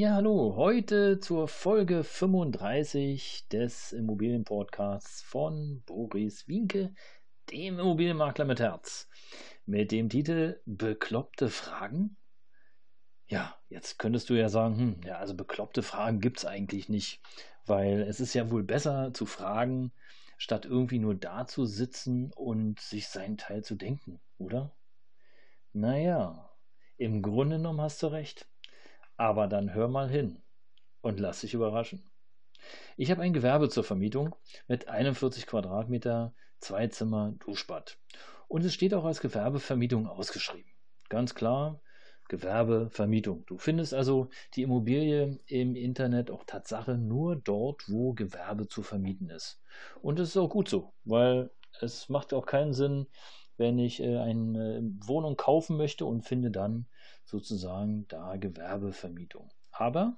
Ja, hallo, heute zur Folge 35 des Immobilienpodcasts von Boris Wienke, dem Immobilienmakler mit Herz, mit dem Titel Bekloppte Fragen. Ja, jetzt könntest du ja sagen, hm, ja, also bekloppte Fragen gibt es eigentlich nicht, weil es ist ja wohl besser zu fragen, statt irgendwie nur da zu sitzen und sich seinen Teil zu denken, oder? Naja, im Grunde genommen hast du recht. Aber dann hör mal hin und lass dich überraschen. Ich habe ein Gewerbe zur Vermietung mit 41 Quadratmeter, zwei Zimmer, Duschbad. Und es steht auch als Gewerbevermietung ausgeschrieben. Ganz klar, Gewerbevermietung. Du findest also die Immobilie im Internet auch Tatsache nur dort, wo Gewerbe zu vermieten ist. Und es ist auch gut so, weil es macht auch keinen Sinn, wenn ich äh, eine Wohnung kaufen möchte und finde dann sozusagen da Gewerbevermietung. Aber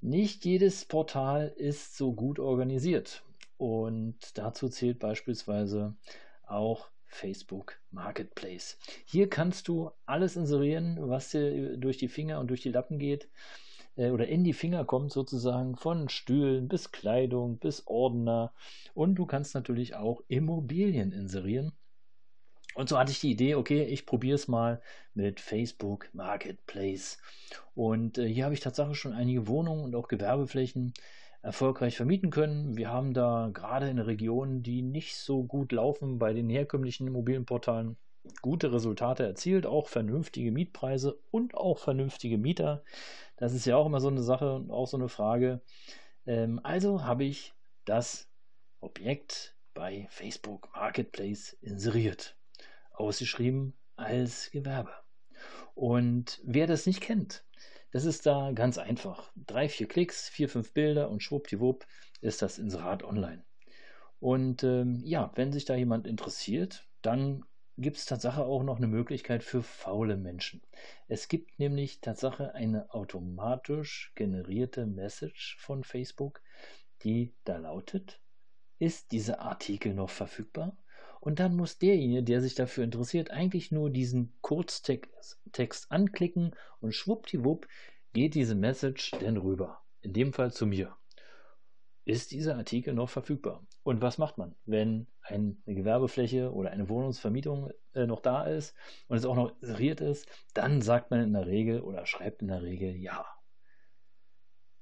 nicht jedes Portal ist so gut organisiert. Und dazu zählt beispielsweise auch Facebook Marketplace. Hier kannst du alles inserieren, was dir durch die Finger und durch die Lappen geht äh, oder in die Finger kommt sozusagen von Stühlen bis Kleidung bis Ordner und du kannst natürlich auch Immobilien inserieren und so hatte ich die Idee, okay, ich probiere es mal mit Facebook Marketplace. Und äh, hier habe ich tatsächlich schon einige Wohnungen und auch Gewerbeflächen erfolgreich vermieten können. Wir haben da gerade in Regionen, die nicht so gut laufen, bei den herkömmlichen Immobilienportalen gute Resultate erzielt, auch vernünftige Mietpreise und auch vernünftige Mieter. Das ist ja auch immer so eine Sache und auch so eine Frage. Ähm, also habe ich das Objekt bei Facebook Marketplace inseriert ausgeschrieben als Gewerbe. Und wer das nicht kennt, das ist da ganz einfach. Drei, vier Klicks, vier, fünf Bilder und schwuppdiwupp ist das Inserat online. Und ähm, ja, wenn sich da jemand interessiert, dann gibt es Tatsache auch noch eine Möglichkeit für faule Menschen. Es gibt nämlich Tatsache eine automatisch generierte Message von Facebook, die da lautet, ist dieser Artikel noch verfügbar? Und dann muss derjenige, der sich dafür interessiert, eigentlich nur diesen Kurztext anklicken und schwuppdiwupp geht diese Message dann rüber. In dem Fall zu mir. Ist dieser Artikel noch verfügbar? Und was macht man, wenn eine Gewerbefläche oder eine Wohnungsvermietung äh, noch da ist und es auch noch inseriert ist? Dann sagt man in der Regel oder schreibt in der Regel ja.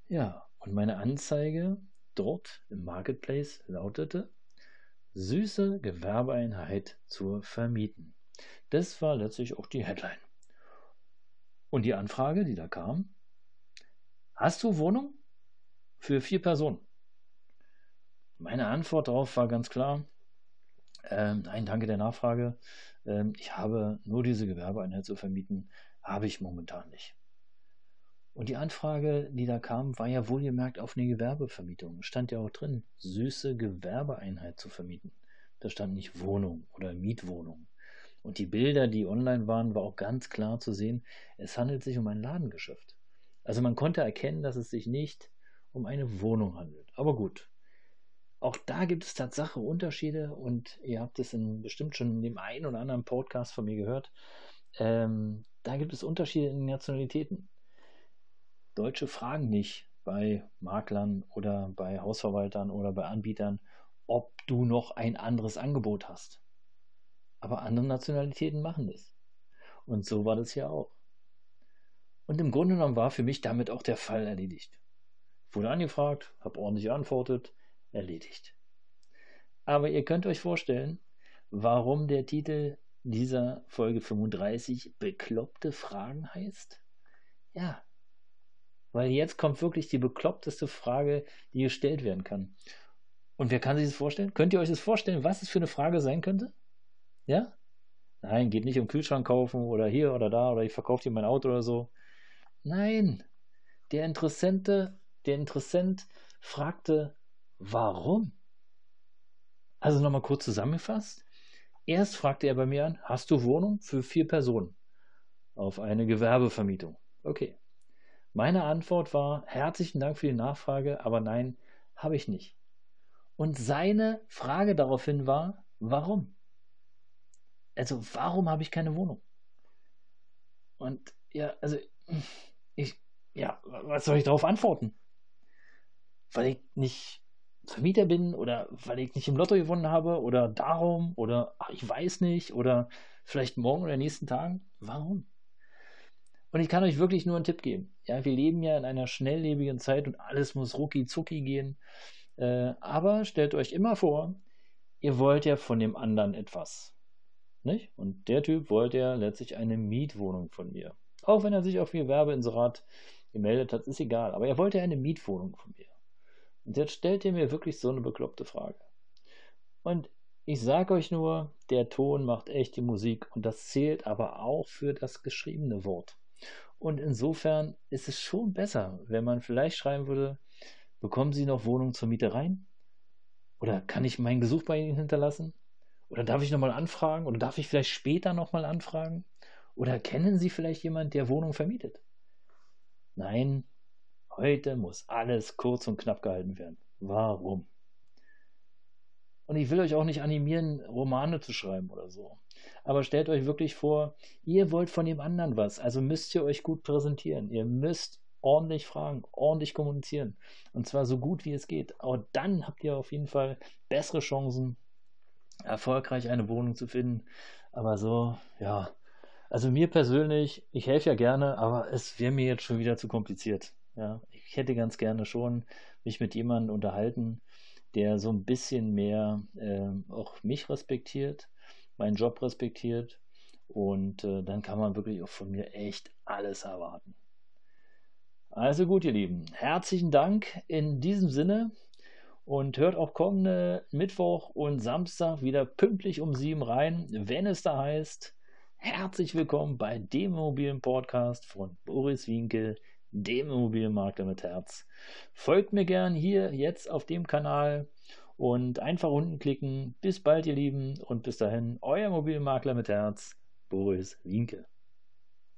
Ja, und meine Anzeige dort im Marketplace lautete süße Gewerbeeinheit zur vermieten. Das war letztlich auch die Headline. Und die Anfrage, die da kam, hast du Wohnung? Für vier Personen. Meine Antwort darauf war ganz klar, ähm, nein, danke der Nachfrage. Ähm, ich habe nur diese Gewerbeeinheit zu vermieten, habe ich momentan nicht. Und die Anfrage, die da kam, war ja wohlgemerkt auf eine Gewerbevermietung. Stand ja auch drin, süße Gewerbeeinheit zu vermieten. Da stand nicht Wohnung oder Mietwohnung. Und die Bilder, die online waren, war auch ganz klar zu sehen, es handelt sich um ein Ladengeschäft. Also man konnte erkennen, dass es sich nicht um eine Wohnung handelt. Aber gut. Auch da gibt es Tatsache Unterschiede und ihr habt es in, bestimmt schon in dem einen oder anderen Podcast von mir gehört. Ähm, da gibt es Unterschiede in den Nationalitäten. Deutsche fragen nicht bei Maklern oder bei Hausverwaltern oder bei Anbietern, ob du noch ein anderes Angebot hast. Aber andere Nationalitäten machen das. Und so war das hier auch. Und im Grunde genommen war für mich damit auch der Fall erledigt. Wurde angefragt, habe ordentlich geantwortet, erledigt. Aber ihr könnt euch vorstellen, warum der Titel dieser Folge 35 bekloppte Fragen heißt? Ja, weil jetzt kommt wirklich die bekloppteste Frage, die gestellt werden kann. Und wer kann sich das vorstellen? Könnt ihr euch das vorstellen, was es für eine Frage sein könnte? Ja? Nein, geht nicht um Kühlschrank kaufen oder hier oder da oder ich verkaufe dir mein Auto oder so. Nein, der Interessente, der Interessent fragte Warum? Also nochmal kurz zusammengefasst. Erst fragte er bei mir an, hast du Wohnung für vier Personen auf eine Gewerbevermietung? Okay. Meine Antwort war, herzlichen Dank für die Nachfrage, aber nein, habe ich nicht. Und seine Frage daraufhin war, warum? Also warum habe ich keine Wohnung? Und ja, also ich, ja, was soll ich darauf antworten? Weil ich nicht Vermieter bin oder weil ich nicht im Lotto gewonnen habe oder darum oder ach, ich weiß nicht oder vielleicht morgen oder nächsten Tagen? Warum? Und ich kann euch wirklich nur einen Tipp geben. Ja, wir leben ja in einer schnelllebigen Zeit und alles muss rucki zucki gehen. Äh, aber stellt euch immer vor, ihr wollt ja von dem anderen etwas. Nicht? Und der Typ wollte ja letztlich eine Mietwohnung von mir. Auch wenn er sich auf ihr Werbeinserat gemeldet hat, ist egal. Aber er wollte ja eine Mietwohnung von mir. Und jetzt stellt ihr mir wirklich so eine bekloppte Frage. Und ich sage euch nur, der Ton macht echt die Musik und das zählt aber auch für das geschriebene Wort. Und insofern ist es schon besser, wenn man vielleicht schreiben würde, bekommen Sie noch Wohnung zur Miete rein? Oder kann ich meinen Gesuch bei Ihnen hinterlassen? Oder darf ich nochmal anfragen? Oder darf ich vielleicht später nochmal anfragen? Oder kennen Sie vielleicht jemanden, der Wohnung vermietet? Nein, heute muss alles kurz und knapp gehalten werden. Warum? Und ich will euch auch nicht animieren, Romane zu schreiben oder so. Aber stellt euch wirklich vor, ihr wollt von dem anderen was, also müsst ihr euch gut präsentieren. Ihr müsst ordentlich fragen, ordentlich kommunizieren. Und zwar so gut wie es geht. Aber dann habt ihr auf jeden Fall bessere Chancen, erfolgreich eine Wohnung zu finden. Aber so, ja. Also mir persönlich, ich helfe ja gerne, aber es wäre mir jetzt schon wieder zu kompliziert. Ja, ich hätte ganz gerne schon mich mit jemandem unterhalten, der so ein bisschen mehr äh, auch mich respektiert, meinen Job respektiert und äh, dann kann man wirklich auch von mir echt alles erwarten. Also gut, ihr Lieben, herzlichen Dank in diesem Sinne und hört auch kommende Mittwoch und Samstag wieder pünktlich um sieben rein, wenn es da heißt, herzlich willkommen bei dem mobilen Podcast von Boris Winkel, dem Immobilienmakler mit Herz. Folgt mir gern hier jetzt auf dem Kanal und einfach unten klicken. Bis bald, ihr Lieben, und bis dahin, euer Immobilienmakler mit Herz, Boris Winkel.